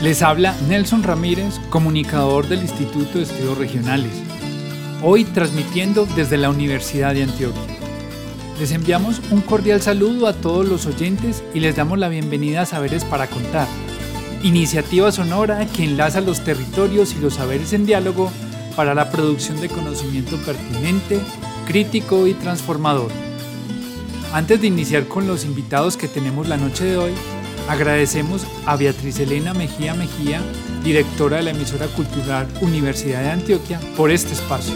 Les habla Nelson Ramírez, comunicador del Instituto de Estudios Regionales. Hoy transmitiendo desde la Universidad de Antioquia. Les enviamos un cordial saludo a todos los oyentes y les damos la bienvenida a Saberes para Contar, iniciativa sonora que enlaza los territorios y los saberes en diálogo para la producción de conocimiento pertinente, crítico y transformador. Antes de iniciar con los invitados que tenemos la noche de hoy, agradecemos a Beatriz Elena Mejía Mejía, directora de la emisora cultural Universidad de Antioquia, por este espacio.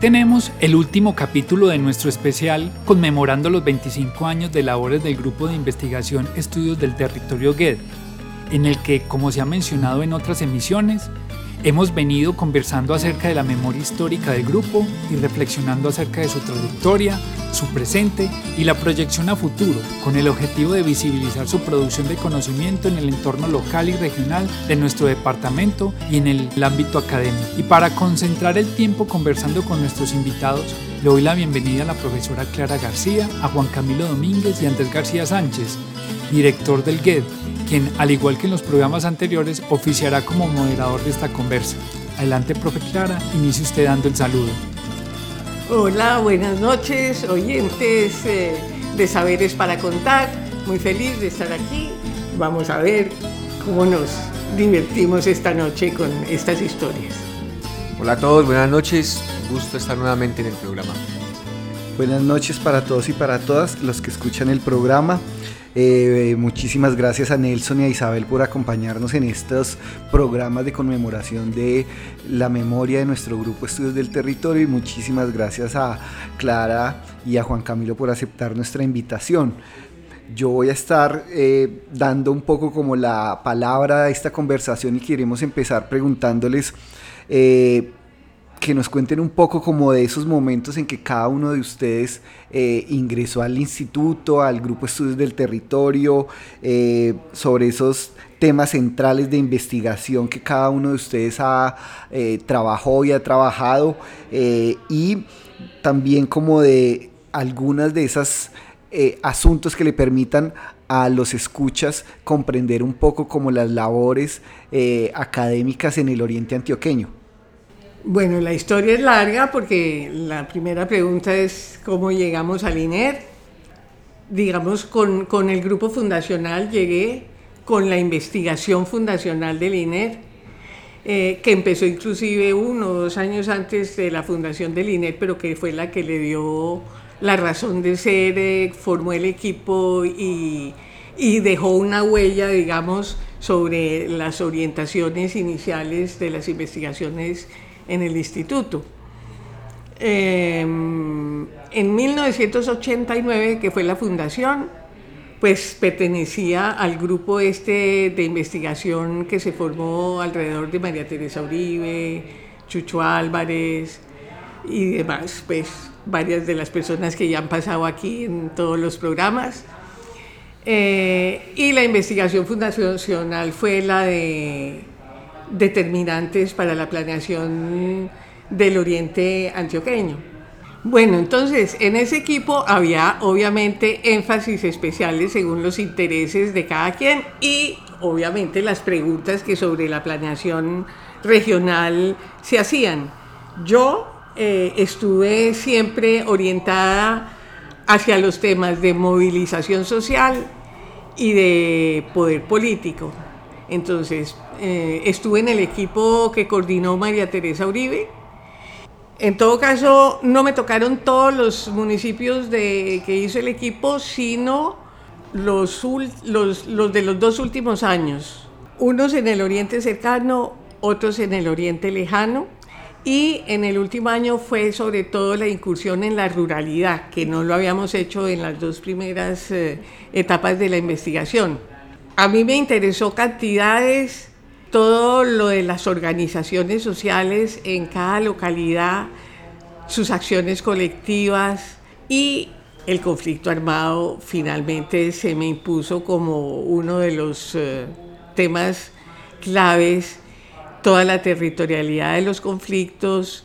Tenemos el último capítulo de nuestro especial conmemorando los 25 años de labores del Grupo de Investigación Estudios del Territorio GED, en el que, como se ha mencionado en otras emisiones, hemos venido conversando acerca de la memoria histórica del grupo y reflexionando acerca de su trayectoria, su presente y la proyección a futuro, con el objetivo de visibilizar su producción de conocimiento en el entorno local y regional de nuestro departamento y en el ámbito académico. Y para concentrar el tiempo conversando con nuestros invitados, le doy la bienvenida a la profesora Clara García, a Juan Camilo Domínguez y Andrés García Sánchez, director del GED, quien, al igual que en los programas anteriores, oficiará como moderador de esta conversa. Adelante, profe Clara, inicie usted dando el saludo. Hola, buenas noches, oyentes eh, de Saberes para Contar. Muy feliz de estar aquí. Vamos a ver cómo nos divertimos esta noche con estas historias. Hola a todos, buenas noches. Un gusto estar nuevamente en el programa. Buenas noches para todos y para todas los que escuchan el programa. Eh, muchísimas gracias a Nelson y a Isabel por acompañarnos en estos programas de conmemoración de la memoria de nuestro grupo Estudios del Territorio y muchísimas gracias a Clara y a Juan Camilo por aceptar nuestra invitación. Yo voy a estar eh, dando un poco como la palabra a esta conversación y queremos empezar preguntándoles eh, que nos cuenten un poco como de esos momentos en que cada uno de ustedes eh, ingresó al instituto, al grupo Estudios del Territorio, eh, sobre esos temas centrales de investigación que cada uno de ustedes ha eh, trabajado y ha trabajado, y también como de algunas de esas asuntos que le permitan a los escuchas comprender un poco como las labores académicas en el oriente antioqueño. Bueno, la historia es larga porque la primera pregunta es cómo llegamos al INER. Digamos, con, el grupo fundacional llegué con la investigación fundacional del INER, eh, que empezó inclusive uno o dos años antes de la fundación del INER, pero que fue la que le dio la razón de ser, eh, formó el equipo y, y dejó una huella, digamos, sobre las orientaciones iniciales de las investigaciones en el instituto. Em, en 1989, que fue la fundación, pues pertenecía al grupo este de investigación que se formó alrededor de María Teresa Uribe, Chucho Álvarez y demás, pues varias de las personas que ya han pasado aquí en todos los programas. Eh, y la investigación fundacional fue la de determinantes para la planeación del oriente antioqueño. Bueno, entonces en ese equipo había obviamente énfasis especiales según los intereses de cada quien y obviamente las preguntas que sobre la planeación regional se hacían. Yo eh, estuve siempre orientada hacia los temas de movilización social y de poder político. Entonces, eh, estuve en el equipo que coordinó María Teresa Uribe. En todo caso, no me tocaron todos los municipios de, que hizo el equipo, sino los, de los dos últimos años. Unos en el oriente cercano, otros en el oriente lejano. Y en el último año fue sobre todo la incursión en la ruralidad, que no lo habíamos hecho en las dos primeras eh, etapas de la investigación. A mí me interesó cantidades, todo lo de las organizaciones sociales en cada localidad, sus acciones colectivas y el conflicto armado finalmente se me impuso como uno de los eh, temas claves toda la territorialidad de los conflictos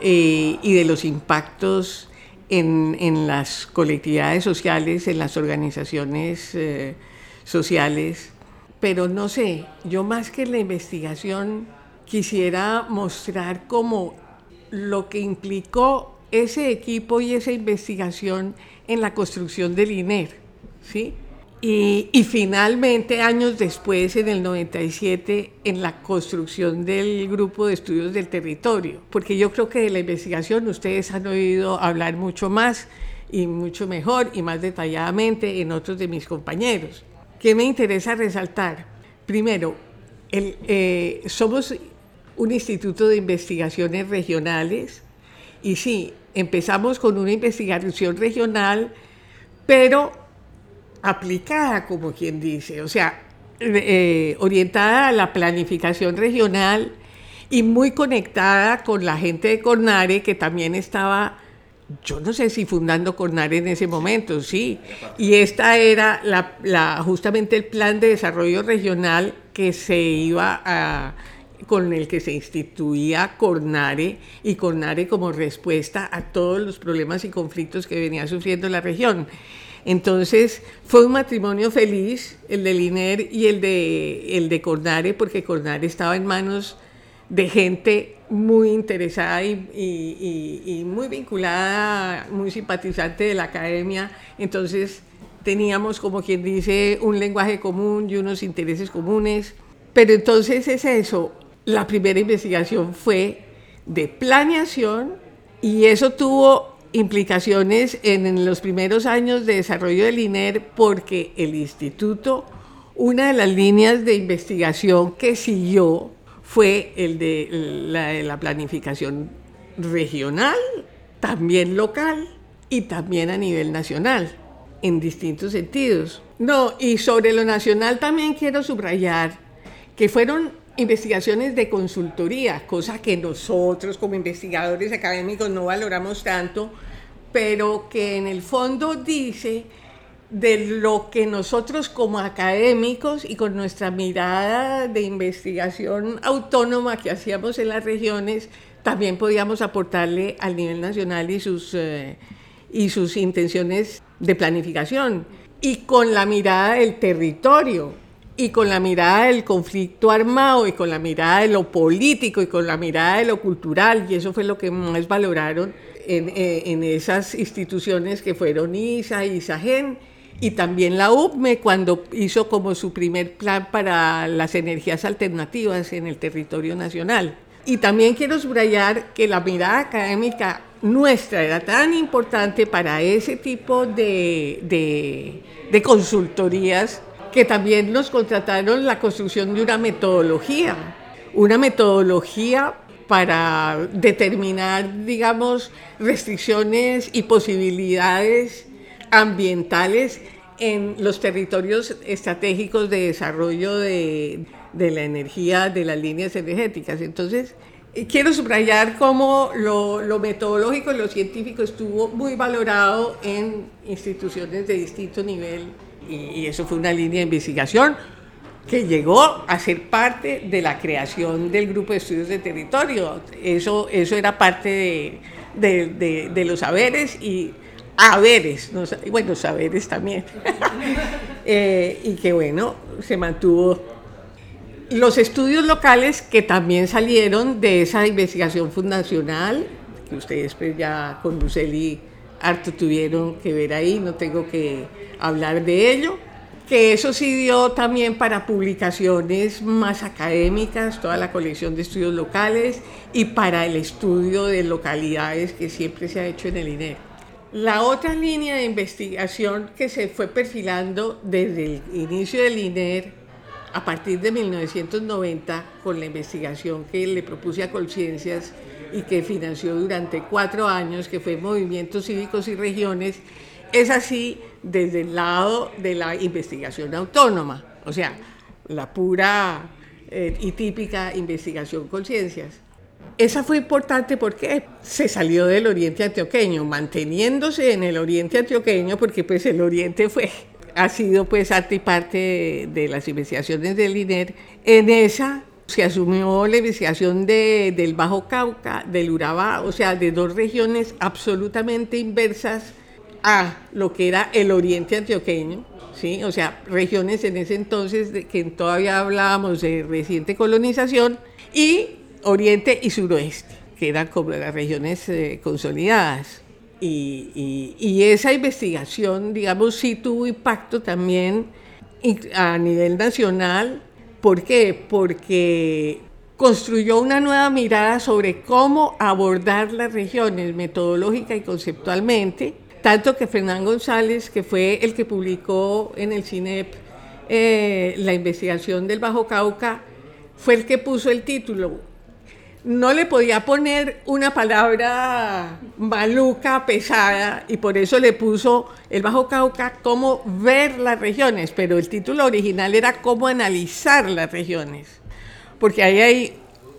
eh, y de los impactos en, las colectividades sociales, en las organizaciones eh, sociales. Pero no sé, yo más que la investigación quisiera mostrar como lo que implicó ese equipo y esa investigación en la construcción del INER, ¿sí? Y, finalmente, años después, en el 97, en la construcción del grupo de estudios del territorio, porque yo creo que de la investigación ustedes han oído hablar mucho más y mucho mejor y más detalladamente en otros de mis compañeros. ¿Qué me interesa resaltar? Primero, eh, somos un instituto de investigaciones regionales y sí, empezamos con una investigación regional, pero aplicada, como quien dice, o sea, eh, orientada a la planificación regional y muy conectada con la gente de Cornare, que también estaba, yo no sé si fundando Cornare en ese momento, sí, y esta era la, justamente el plan de desarrollo regional que se iba a con el que se instituía Cornare y Cornare como respuesta a todos los problemas y conflictos que venía sufriendo la región. Entonces fue un matrimonio feliz, el de Liner y el de, el de Cornare, porque Cornare estaba en manos de gente muy interesada y, muy vinculada, muy simpatizante de la academia. Entonces teníamos, como quien dice, un lenguaje común y unos intereses comunes. Pero entonces es eso, la primera investigación fue de planeación y eso tuvo implicaciones en, los primeros años de desarrollo del INER porque el instituto, una de las líneas de investigación que siguió fue el de la, planificación regional, también local y también a nivel nacional, en distintos sentidos. No, y sobre lo nacional también quiero subrayar que fueron investigaciones de consultoría, cosa que nosotros como investigadores académicos no valoramos tanto, pero que en el fondo dice de lo que nosotros como académicos y con nuestra mirada de investigación autónoma que hacíamos en las regiones, también podíamos aportarle al nivel nacional y sus, eh, y sus intenciones de planificación. Y con la mirada del territorio, y con la mirada del conflicto armado, y con la mirada de lo político, y con la mirada de lo cultural, y eso fue lo que más valoraron eh, en, esas instituciones que fueron ISA, ISAGEN y también la UPME cuando hizo como su primer plan para las energías alternativas en el territorio nacional. Y también quiero subrayar que la mirada académica nuestra era tan importante para ese tipo de, de, de consultorías que también nos contrataron la construcción de una metodología, una metodología para determinar, digamos, restricciones y posibilidades ambientales en los territorios estratégicos de desarrollo de, la energía, de las líneas energéticas. Entonces, eh, quiero subrayar cómo lo, metodológico y lo científico estuvo muy valorado en instituciones de distinto nivel y eso fue una línea de investigación que llegó a ser parte de la creación del grupo de estudios de territorio. Eso, eso era parte de, los saberes y haberes, bueno, saberes también. Eh, y que bueno, se mantuvo los estudios locales que también salieron de esa investigación fundacional, que ustedes pues ya con Luceli harto tuvieron que ver ahí, no tengo que hablar de ello que eso sí dio también para publicaciones más académicas, toda la colección de estudios locales y para el estudio de localidades que siempre se ha hecho en el INER. La otra línea de investigación que se fue perfilando desde el inicio del INER a partir de 1990 con la investigación que le propuse a Conciencias y que financió durante cuatro años, que fue Movimientos Cívicos y Regiones, es así desde el lado de la investigación autónoma, o sea, la pura eh, y típica investigación conciencias. Esa fue importante porque se salió del oriente antioqueño, manteniéndose en el oriente antioqueño, porque pues el oriente fue, ha sido pues parte y parte de, las investigaciones del INER. En esa se asumió la investigación de, del Bajo Cauca, del Urabá, o sea, de dos regiones absolutamente inversas a lo que era el oriente antioqueño, ¿sí? o sea, regiones en ese entonces de que todavía hablábamos de reciente colonización, y oriente y suroeste, que eran como las regiones eh, consolidadas. Y, esa investigación, digamos, sí tuvo impacto también a nivel nacional. ¿Por qué? Porque construyó una nueva mirada sobre cómo abordar las regiones metodológica y conceptualmente tanto que Fernán González, que fue el que publicó en el CINEP eh, la investigación del Bajo Cauca, fue el que puso el título. No le podía poner una palabra maluca, pesada, y por eso le puso el Bajo Cauca, cómo ver las regiones, pero el título original era cómo analizar las regiones, porque ahí,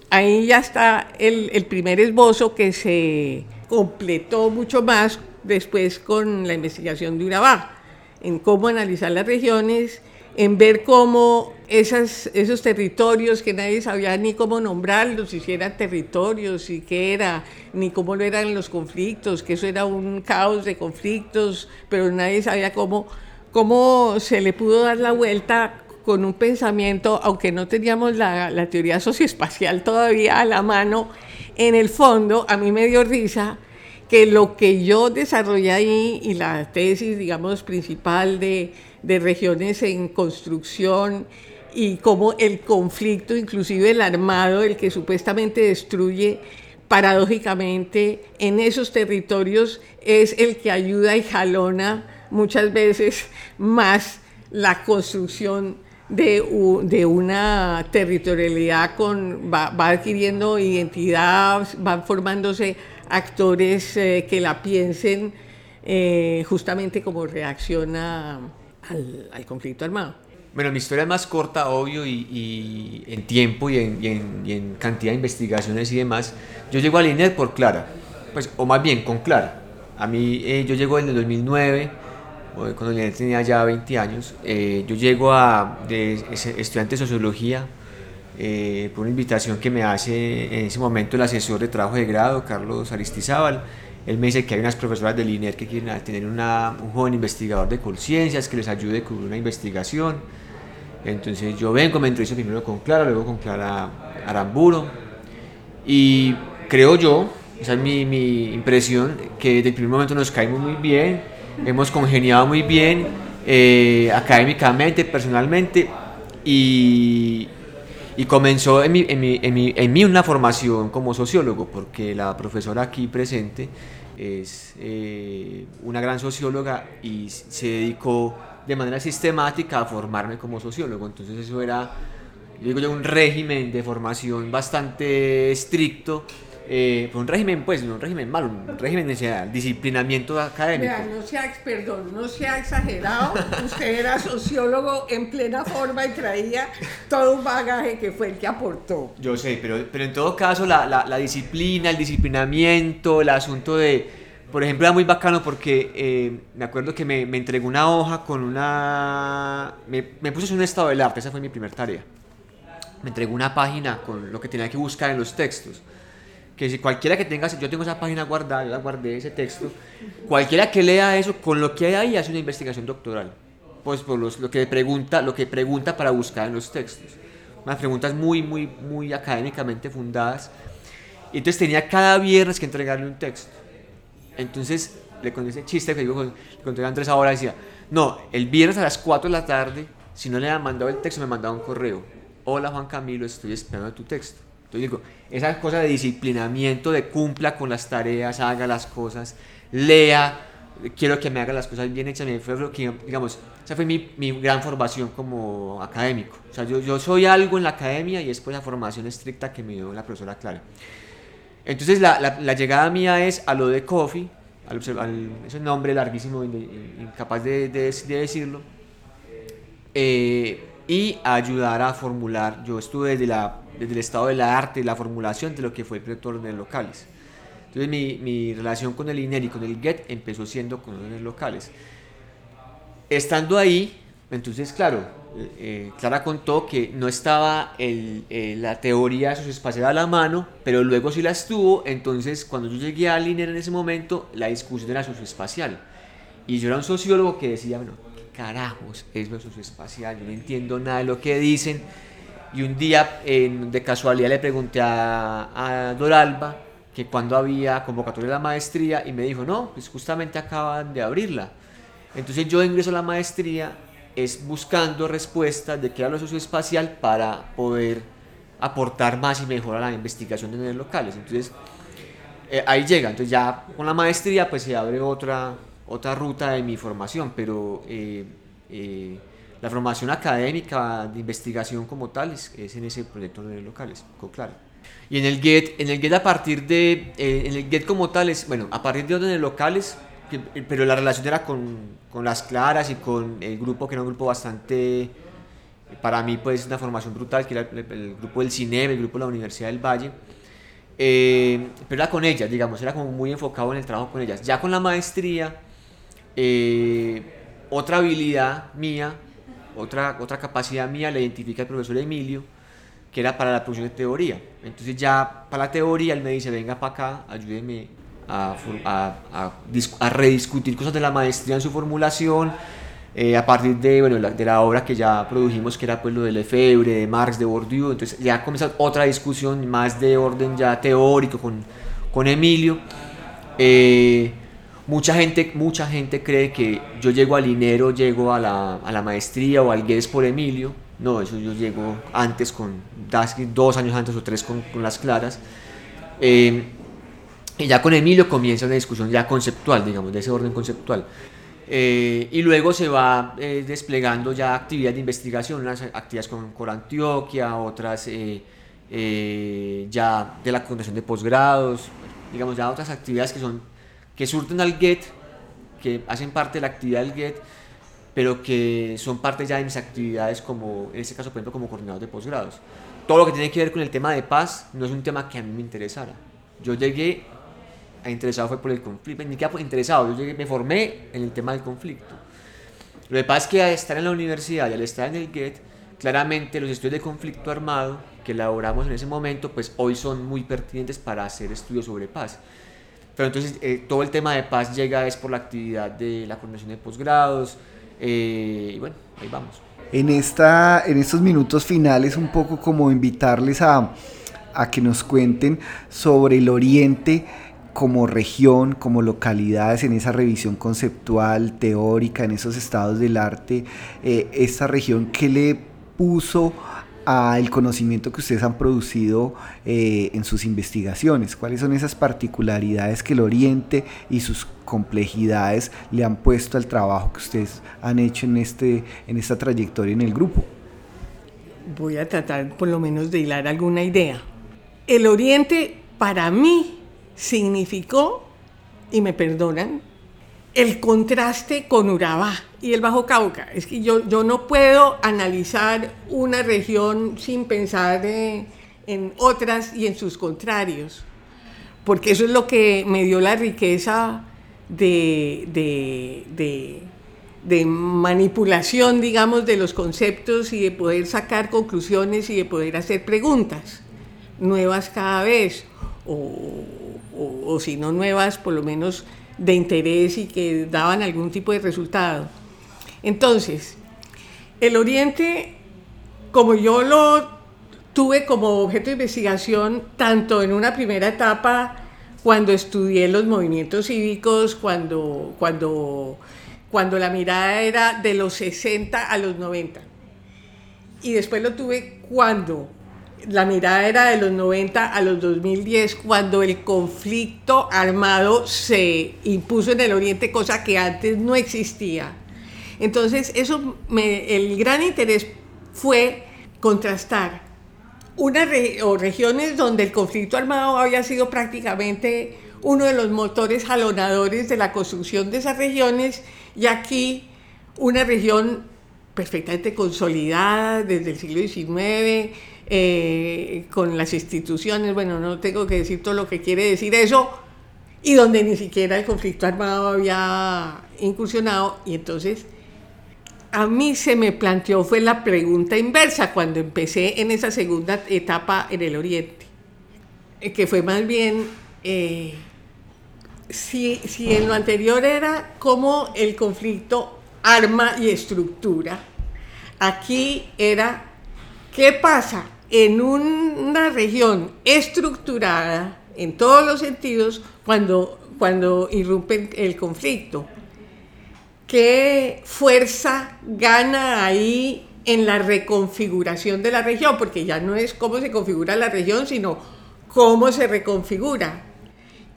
ahí, ya está el, el primer esbozo que se completó mucho más después con la investigación de Urabá, en cómo analizar las regiones, en ver cómo esas, esos territorios que nadie sabía ni cómo nombrarlos, si eran territorios y qué era, ni cómo lo eran los conflictos, que eso era un caos de conflictos, pero nadie sabía cómo, cómo se le pudo dar la vuelta con un pensamiento, aunque no teníamos la, la teoría socioespacial todavía a la mano, en el fondo a mí me dio risa que lo que yo desarrollé ahí y la tesis, digamos, principal de, de regiones en construcción y cómo el conflicto, inclusive el armado, el que supuestamente destruye, paradójicamente en esos territorios es el que ayuda y jalona muchas veces más la construcción de, de una territorialidad con va, adquiriendo identidad, van formándose actores eh, que la piensen eh, justamente como reacciona al, conflicto armado. Bueno, mi historia es más corta, obvio, y, en tiempo y en, cantidad de investigaciones y demás. Yo llego al INED por Clara, pues, o más bien con Clara. A mí, eh, yo llego en el 2009, cuando el INED tenía ya 20 años. yo llego a de estudiante de sociología eh, por una invitación que me hace en ese momento el asesor de trabajo de grado, Carlos Aristizábal. Él me dice que hay unas profesoras del INER que quieren tener una, un joven investigador de conciencias que les ayude con una investigación. Entonces yo vengo, me entrevisto primero con Clara, luego con Clara Aramburo. Y creo yo, esa es mi, mi impresión, que desde el primer momento nos caímos muy bien, hemos congeniado muy bien, eh, académicamente, personalmente, y, y comenzó en mí, en, mí, en, mí, en mí, una formación como sociólogo, porque la profesora aquí presente es eh, una gran socióloga y se dedicó de manera sistemática a formarme como sociólogo. Entonces eso era, digo yo, un régimen de formación bastante estricto eh, un régimen, pues, un régimen malo, un régimen de disciplinamiento académico. no sea, perdón, no sea exagerado, usted era sociólogo en plena forma y traía todo un bagaje que fue el que aportó. Yo sé, pero, pero en todo caso la, la, disciplina, el disciplinamiento, el asunto de, por ejemplo, era muy bacano porque eh, me acuerdo que me, me, entregó una hoja con una... Me, me puse en un estado del arte, esa fue mi primera tarea. Me entregó una página con lo que tenía que buscar en los textos que si cualquiera que tenga, yo tengo esa página guardada, yo la guardé ese texto, cualquiera que lea eso, con lo que hay ahí hace una investigación doctoral, pues por los, lo que pregunta, lo que pregunta para buscar en los textos, unas preguntas muy, muy, muy académicamente fundadas, y entonces tenía cada viernes que entregarle un texto, entonces le conté ese chiste que digo, le conté a Andrés ahora, decía, no, el viernes a las 4 de la tarde, si no le habían mandado el texto, me mandaba un correo. Hola Juan Camilo, estoy esperando tu texto. Entonces digo, esa cosa de disciplinamiento, de cumpla con las tareas, haga las cosas, lea, quiero que me haga las cosas bien hechas, fue lo que, digamos, esa fue mi, mi, gran formación como académico. O sea, yo, yo soy algo en la academia y es por la formación estricta que me dio la profesora Clara. Entonces la, la, la llegada mía es a lo de Coffee, al, al, ese nombre larguísimo, incapaz de, de, de decirlo, eh, y a ayudar a formular, yo estuve desde, la, desde el estado del arte, la formulación de lo que fue el proyecto de locales. Entonces mi, mi, relación con el INER y con el GET empezó siendo con órdenes locales. Estando ahí, entonces claro, eh, Clara contó que no estaba el, eh, la teoría socioespacial a la mano, pero luego sí la estuvo, entonces cuando yo llegué al INER en ese momento, la discusión era socioespacial. Y yo era un sociólogo que decía, bueno, ¿qué carajos es lo socioespacial? Yo no entiendo nada de lo que dicen. Y un día, de casualidad, le pregunté a, a Doralba, que cuando había convocatoria de la maestría y me dijo, no, pues justamente acaban de abrirla. Entonces yo ingreso a la maestría es buscando respuestas de qué era lo socioespacial para poder aportar más y mejor a la investigación de medios locales. Entonces eh, ahí llega, entonces ya con la maestría pues se abre otra, otra ruta de mi formación, pero eh, eh, la formación académica de investigación como tal es, es en ese proyecto de locales, claro. Y en el GET, en el GET a partir de, eh, en el GET como tal es, bueno, a partir de órdenes locales, que, pero la relación era con, con, las claras y con el grupo, que era un grupo bastante, para mí pues una formación brutal, que era el, el grupo del CINEB, el grupo de la Universidad del Valle, eh, pero era con ellas, digamos, era como muy enfocado en el trabajo con ellas. Ya con la maestría, eh, otra habilidad mía, otra, otra capacidad mía la identifica el profesor Emilio, que era para la producción de teoría. Entonces ya para la teoría él me dice, venga para acá, ayúdeme a, a, a, a, rediscutir cosas de la maestría en su formulación, eh, a partir de, bueno, la, de la obra que ya produjimos, que era pues lo de Lefebvre, de Marx, de Bourdieu, entonces ya comienza otra discusión más de orden ya teórico con, con Emilio. Eh, mucha gente, mucha gente cree que yo llego al INERO, llego a la, maestría o al GES por Emilio, no, eso yo llego antes, con dos años antes o tres con, las claras. Eh, y ya con Emilio comienza una discusión ya conceptual, digamos, de ese orden conceptual. Eh, y luego se va eh, desplegando ya actividades de investigación, unas actividades con, con Antioquia, otras ya de la condición de posgrados, digamos, ya otras actividades que, son, que surten al GET, que hacen parte de la actividad del GET, pero que son parte ya de mis actividades como, en este caso, por ejemplo, como coordinador de posgrados. Todo lo que tiene que ver con el tema de paz no es un tema que a mí me interesara. Yo llegué a interesado fue por el conflicto, ni siquiera interesado, yo llegué, me formé en el tema del conflicto. Lo que pasa es que al estar en la universidad y al estar en el GET, claramente los estudios de conflicto armado que elaboramos en ese momento, pues hoy son muy pertinentes para hacer estudios sobre paz. Pero entonces eh, todo el tema de paz llega es por la actividad de la coordinación de posgrados, eh, y bueno, ahí vamos. En, esta, en estos minutos finales, un poco como invitarles a, a que nos cuenten sobre el Oriente como región, como localidades, en esa revisión conceptual, teórica, en esos estados del arte, eh, esta región, ¿qué le puso al conocimiento que ustedes han producido eh, en sus investigaciones? ¿Cuáles son esas particularidades que el Oriente y sus complejidades le han puesto al trabajo que ustedes han hecho en, este, en esta trayectoria en el grupo? Voy a tratar por lo menos de hilar alguna idea. El Oriente para mí significó, y me perdonan, el contraste con Urabá y el Bajo Cauca. Es que yo, yo no puedo analizar una región sin pensar en otras y en sus contrarios, porque eso es lo que me dio la riqueza de, de, de, de, manipulación, digamos, de los conceptos y de poder sacar conclusiones y de poder hacer preguntas nuevas cada vez, o, o, o si no nuevas, por lo menos de interés y que daban algún tipo de resultado. Entonces, el Oriente, como yo lo tuve como objeto de investigación, tanto en una primera etapa cuando estudié los movimientos cívicos, cuando, cuando, cuando la mirada era de los 60 a los 90. Y después lo tuve cuando la mirada era de los 90 a los 2010, cuando el conflicto armado se impuso en el Oriente, cosa que antes no existía. Entonces, eso el gran interés fue contrastar unas o regiones donde el conflicto armado había sido prácticamente uno de los motores jalonadores de la construcción de esas regiones y aquí una región perfectamente consolidada desde el siglo XIX, eh, con las instituciones, bueno, no tengo que decir todo lo que quiere decir eso, y donde ni siquiera el conflicto armado había incursionado, y entonces a mí se me planteó fue la pregunta inversa cuando empecé en esa segunda etapa en el Oriente, eh, que fue más bien eh, si, si en lo anterior era cómo el conflicto arma y estructura, aquí era qué pasa en una región estructurada en todos los sentidos cuando, cuando irrumpe el conflicto. ¿Qué fuerza gana ahí en la reconfiguración de la región? Porque ya no es cómo se configura la región, sino cómo se reconfigura.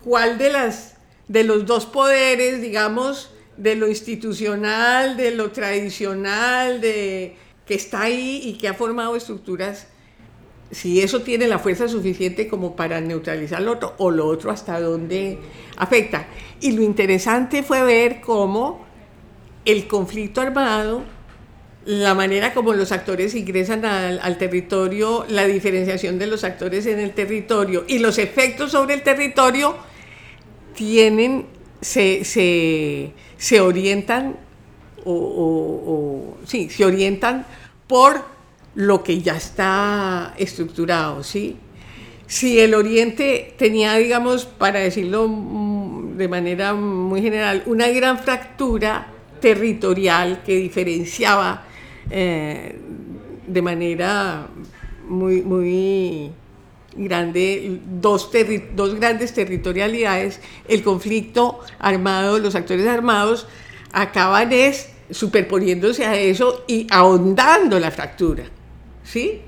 ¿Cuál de, las, de los dos poderes, digamos, de lo institucional, de lo tradicional, de, que está ahí y que ha formado estructuras si eso tiene la fuerza suficiente como para neutralizar lo otro o lo otro hasta dónde afecta. Y lo interesante fue ver cómo el conflicto armado, la manera como los actores ingresan al, territorio, la diferenciación de los actores en el territorio y los efectos sobre el territorio tienen, se, se, orientan o, o, sí, se orientan por lo que ya está estructurado, ¿sí? Si el Oriente tenía, digamos, para decirlo mm, de manera muy general, una gran fractura territorial que diferenciaba eh, de manera muy, muy grande dos, dos grandes territorialidades, el conflicto armado, los actores armados acaban es superponiéndose a eso y ahondando la fractura. ¿sí?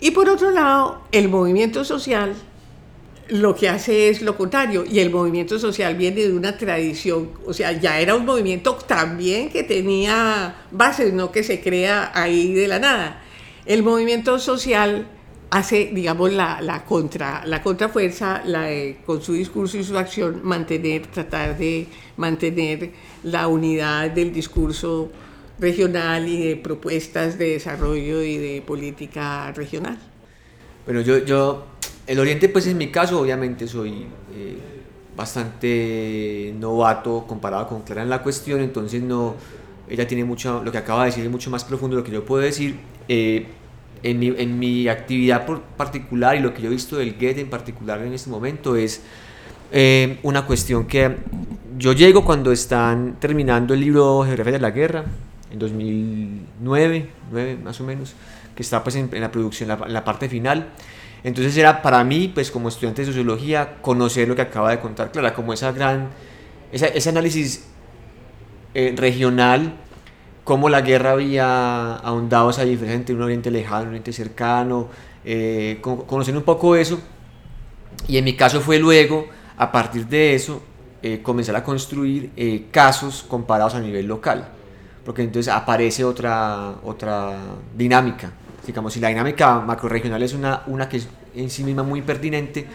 Y por otro lado, el movimiento social lo que hace es lo contrario, y el movimiento social viene de una tradición, o sea, ya era un movimiento también que tenía bases, no que se crea ahí de la nada. El movimiento social hace, digamos, la, contra, la contrafuerza, la con su discurso y su acción, mantener, tratar de mantener la unidad del discurso regional y de propuestas de desarrollo y de política regional. Bueno, yo, yo el Oriente, pues en mi caso, obviamente soy eh, bastante novato comparado con Clara en la cuestión, entonces no, ella tiene mucho, lo que acaba de decir es mucho más profundo de lo que yo puedo decir. Eh, en, mi, en mi actividad particular y lo que yo he visto del GET en particular en este momento es eh, una cuestión que yo llego cuando están terminando el libro Geografía de la Guerra, en 2009, 9 más o menos, que está pues en, la producción, en la, parte final. Entonces era para mí, pues como estudiante de sociología, conocer lo que acaba de contar Clara, como esa gran, ese análisis eh, regional, cómo la guerra había ahondado esa diferencia entre un oriente lejano, un oriente cercano, eh, conocer un poco eso. Y en mi caso fue luego, a partir de eso, eh, comenzar a construir eh, casos comparados a nivel local porque entonces aparece otra, otra dinámica. Digamos, si la dinámica macroregional es una, una que es en sí misma muy pertinente,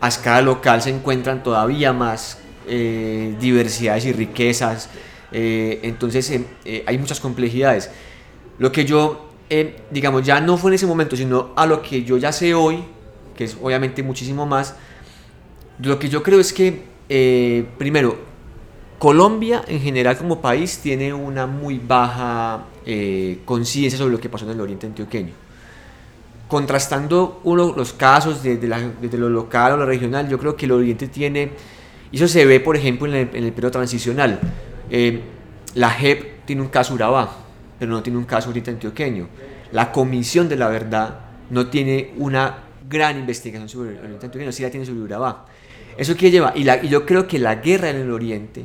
a escala local se encuentran todavía más eh, diversidades y riquezas, eh, entonces eh, hay muchas complejidades. Lo que yo, digamos, ya no fue en ese momento, sino a lo que yo ya sé hoy, que es obviamente muchísimo más, lo que yo creo es que, primero, Colombia en general como país tiene una muy baja eh, conciencia sobre lo que pasó en el oriente antioqueño. Contrastando uno los casos desde, lo local o lo regional, yo creo que el oriente tiene, y eso se ve por ejemplo en el, periodo transicional, eh, la JEP tiene un caso Urabá, pero no tiene un caso oriente antioqueño. La Comisión de la Verdad no tiene una gran investigación sobre oriente antioqueño, sí la tiene sobre Urabá. ¿Eso qué lleva? Y, yo creo que la guerra en el Oriente,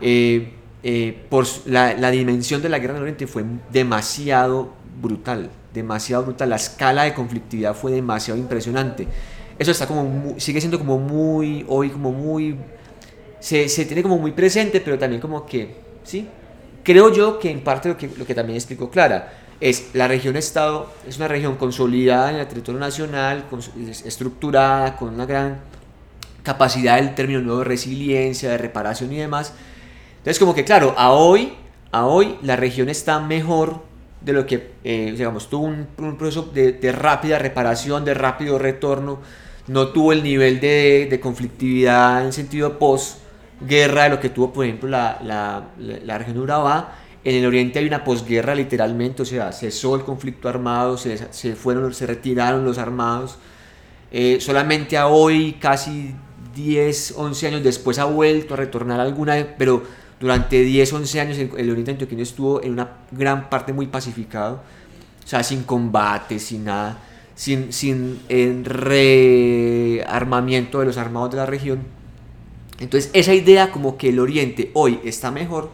eh, eh, por la, la, dimensión de la guerra en el Oriente fue demasiado brutal, demasiado brutal. La escala de conflictividad fue demasiado impresionante. Eso está como sigue siendo como muy, hoy como muy, se, se, tiene como muy presente, pero también como que, ¿sí? Creo yo que en parte lo que, lo que también explicó Clara, es la región Estado, es una región consolidada en el territorio nacional, estructurada, con una gran capacidad del término nuevo de resiliencia, de reparación y demás. Entonces como que claro, a hoy, a hoy la región está mejor de lo que, eh, digamos, tuvo un, proceso de, de, rápida reparación, de rápido retorno, no tuvo el nivel de, de conflictividad en sentido post-guerra de lo que tuvo, por ejemplo, la, la, la región de Urabá. En el oriente hay una posguerra literalmente, o sea, cesó el conflicto armado, se, se fueron, se retiraron los armados. Eh, solamente a hoy, casi 10, 11 años después, ha vuelto a retornar alguna, pero durante 10, 11 años el, el oriente antioqueño estuvo en una gran parte muy pacificado, o sea, sin combate, sin nada sin, sin rearmamiento de los armados de la región. Entonces esa idea como que el Oriente hoy está mejor,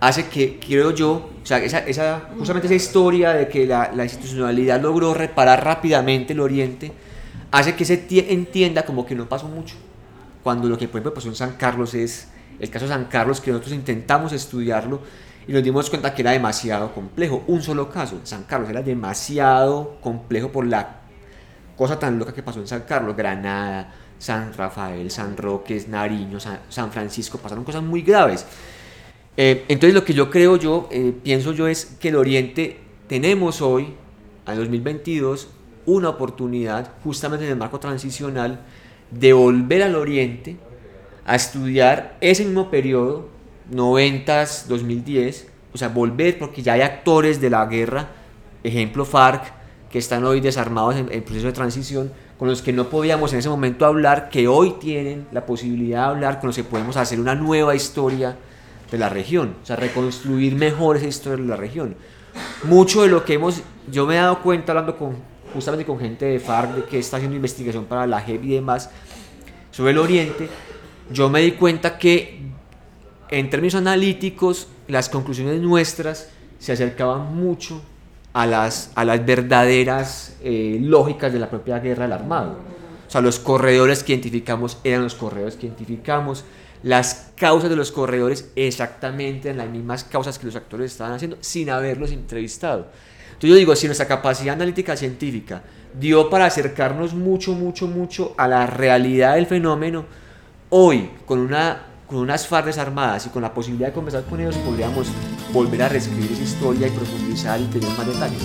hace que, creo yo, o sea, esa, esa, justamente esa historia de que la, la, institucionalidad logró reparar rápidamente el Oriente, hace que se entienda como que no pasó mucho. Cuando lo que por ejemplo pasó en San Carlos es el caso de San Carlos, que nosotros intentamos estudiarlo, y nos dimos cuenta que era demasiado complejo. Un solo caso, San Carlos, era demasiado complejo por la cosa tan loca que pasó en San Carlos, Granada, San Rafael, San Roque, Nariño, San, Francisco, pasaron cosas muy graves. Eh, entonces lo que yo creo yo, eh, pienso yo es que el Oriente tenemos hoy, en 2022, una oportunidad justamente en el marco transicional de volver al Oriente a estudiar ese mismo periodo 90s, 2010, o sea, volver porque ya hay actores de la guerra, ejemplo FARC, que están hoy desarmados en el proceso de transición, con los que no podíamos en ese momento hablar, que hoy tienen la posibilidad de hablar, con los que podemos hacer una nueva historia de la región, o sea, reconstruir mejor esa historia de la región. Mucho de lo que hemos, yo me he dado cuenta hablando con, justamente con gente de FARC, que está haciendo investigación para la JEP y demás, sobre el Oriente, yo me di cuenta que en términos analíticos, las conclusiones nuestras se acercaban mucho a las, a las verdaderas eh, lógicas de la propia guerra del armado. O sea, los corredores que identificamos eran los corredores que identificamos, las causas de los corredores exactamente en las mismas causas que los actores estaban haciendo sin haberlos entrevistado. Entonces yo digo, si nuestra capacidad analítica científica dio para acercarnos mucho, mucho, mucho a la realidad del fenómeno, hoy con una con unas fardes armadas y con la posibilidad de conversar con ellos podríamos volver a reescribir esa historia y profundizar y tener más detalles.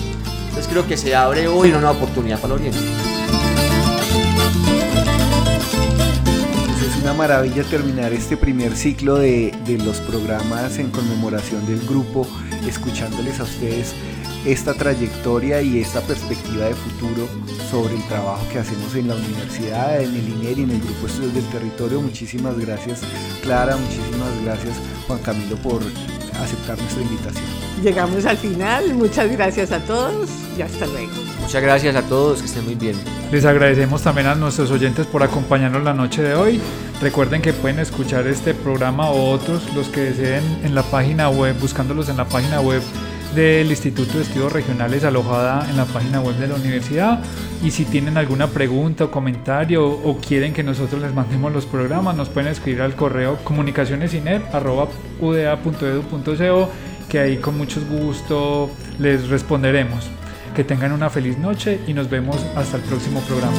Entonces creo que se abre hoy una nueva oportunidad para el Oriente. Pues es una maravilla terminar este primer ciclo de los programas en conmemoración del grupo, escuchándoles a ustedes esta trayectoria y esta perspectiva de futuro sobre el trabajo que hacemos en la universidad, en el INER y en el Grupo de Estudios del Territorio. Muchísimas gracias Clara, muchísimas gracias Juan Camilo por aceptar nuestra invitación. Llegamos al final, muchas gracias a todos y hasta luego. Muchas gracias a todos, que estén muy bien. Les agradecemos también a nuestros oyentes por acompañarnos la noche de hoy. Recuerden que pueden escuchar este programa o otros, los que deseen, en la página web, buscándolos en la página web del Instituto de Estudios Regionales alojada en la página web de la universidad. Y si tienen alguna pregunta o comentario o quieren que nosotros les mandemos los programas, nos pueden escribir al correo comunicacionesiner.uda.edu.co que ahí con mucho gusto les responderemos. Que tengan una feliz noche y nos vemos hasta el próximo programa.